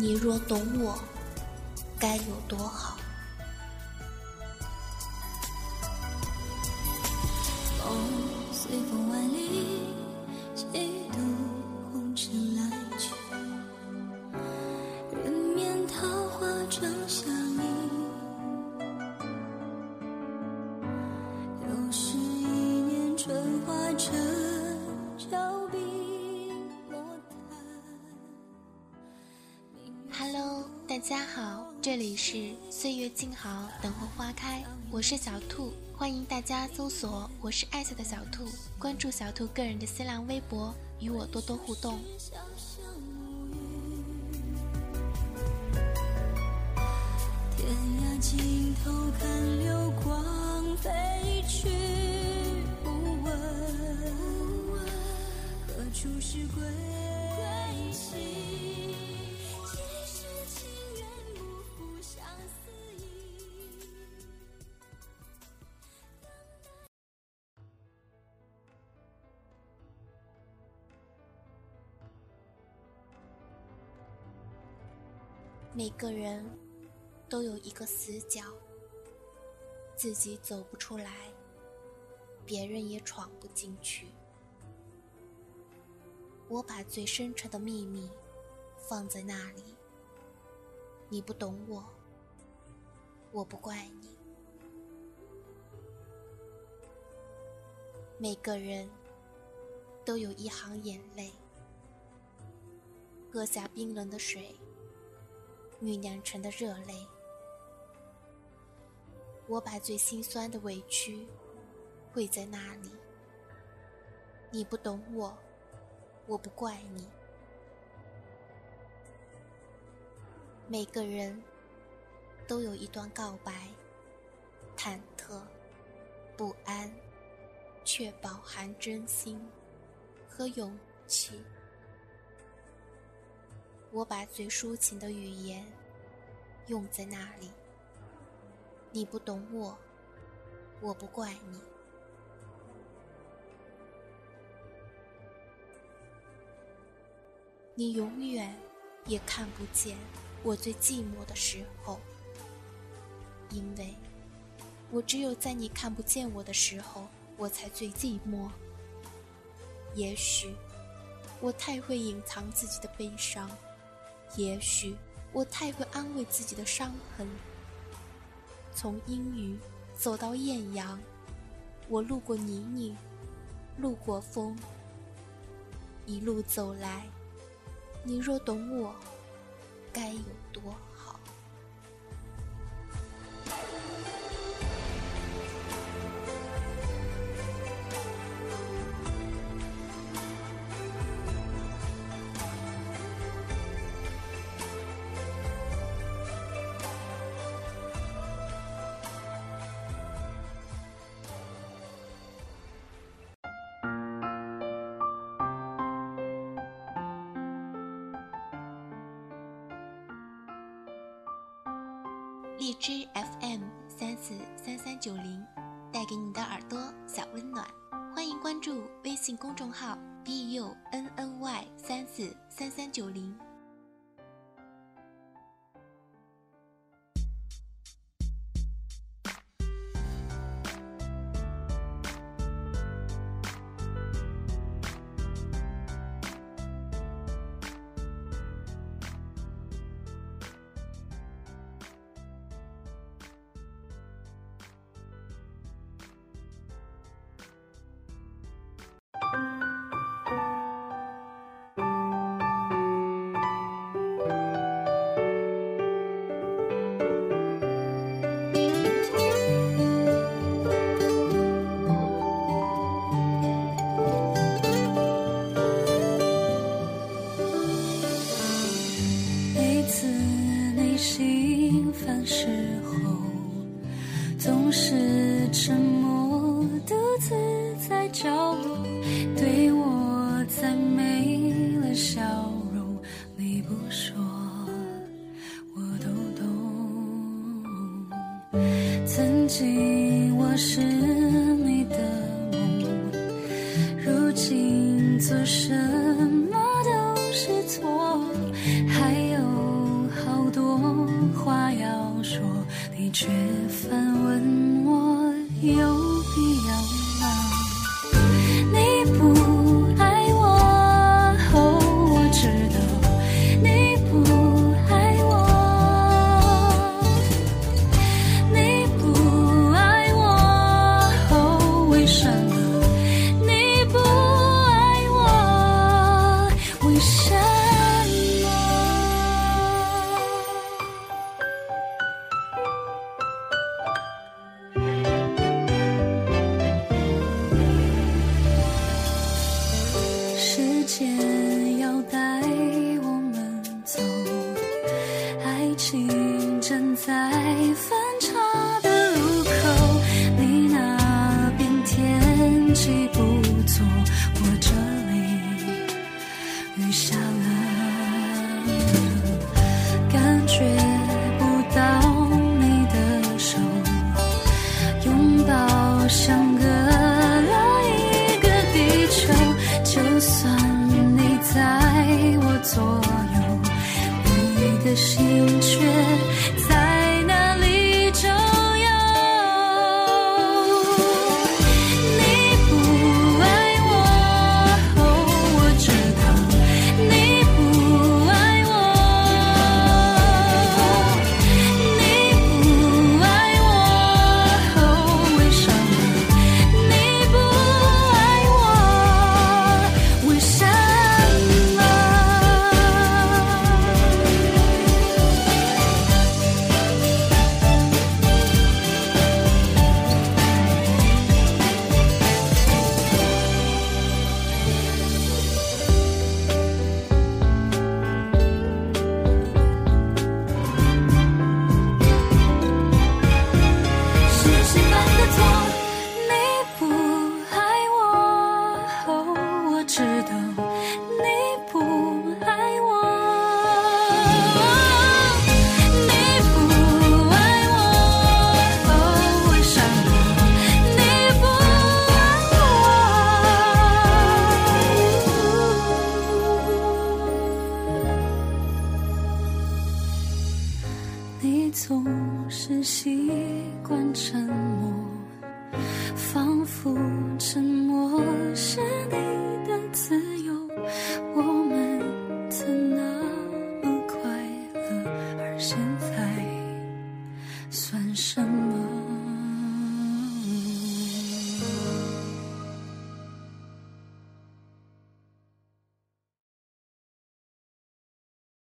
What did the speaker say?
你若懂我，该有多好。大家好，这里是岁月静好，等候花开，我是小兔。欢迎大家搜索“我是爱笑的小兔”，关注小兔个人的新浪微博，与我多多互动。每个人都有一个死角，自己走不出来，别人也闯不进去。我把最深沉的秘密放在那里，你不懂我，我不怪你。每个人都有一行眼泪，喝下冰冷的水。酝酿成的热泪，我把最心酸的委屈跪在那里。你不懂我，我不怪你。每个人都有一段告白，忐忑、不安，却饱含真心和勇气。我把最抒情的语言用在那里，你不懂我，我不怪你。你永远也看不见我最寂寞的时候，因为我只有在你看不见我的时候，我才最寂寞。也许我太会隐藏自己的悲伤。也许我太会安慰自己的伤痕。从阴雨走到艳阳，我路过泥泞，路过风，一路走来，你若懂我，该有多一只 FM 三四三三九零，带给你的耳朵小温暖。欢迎关注微信公众号 b u n n y 三四三三九零。角落对我再没了笑容。你不说我都懂。曾经我是剪腰带总是习惯沉默仿佛沉默是你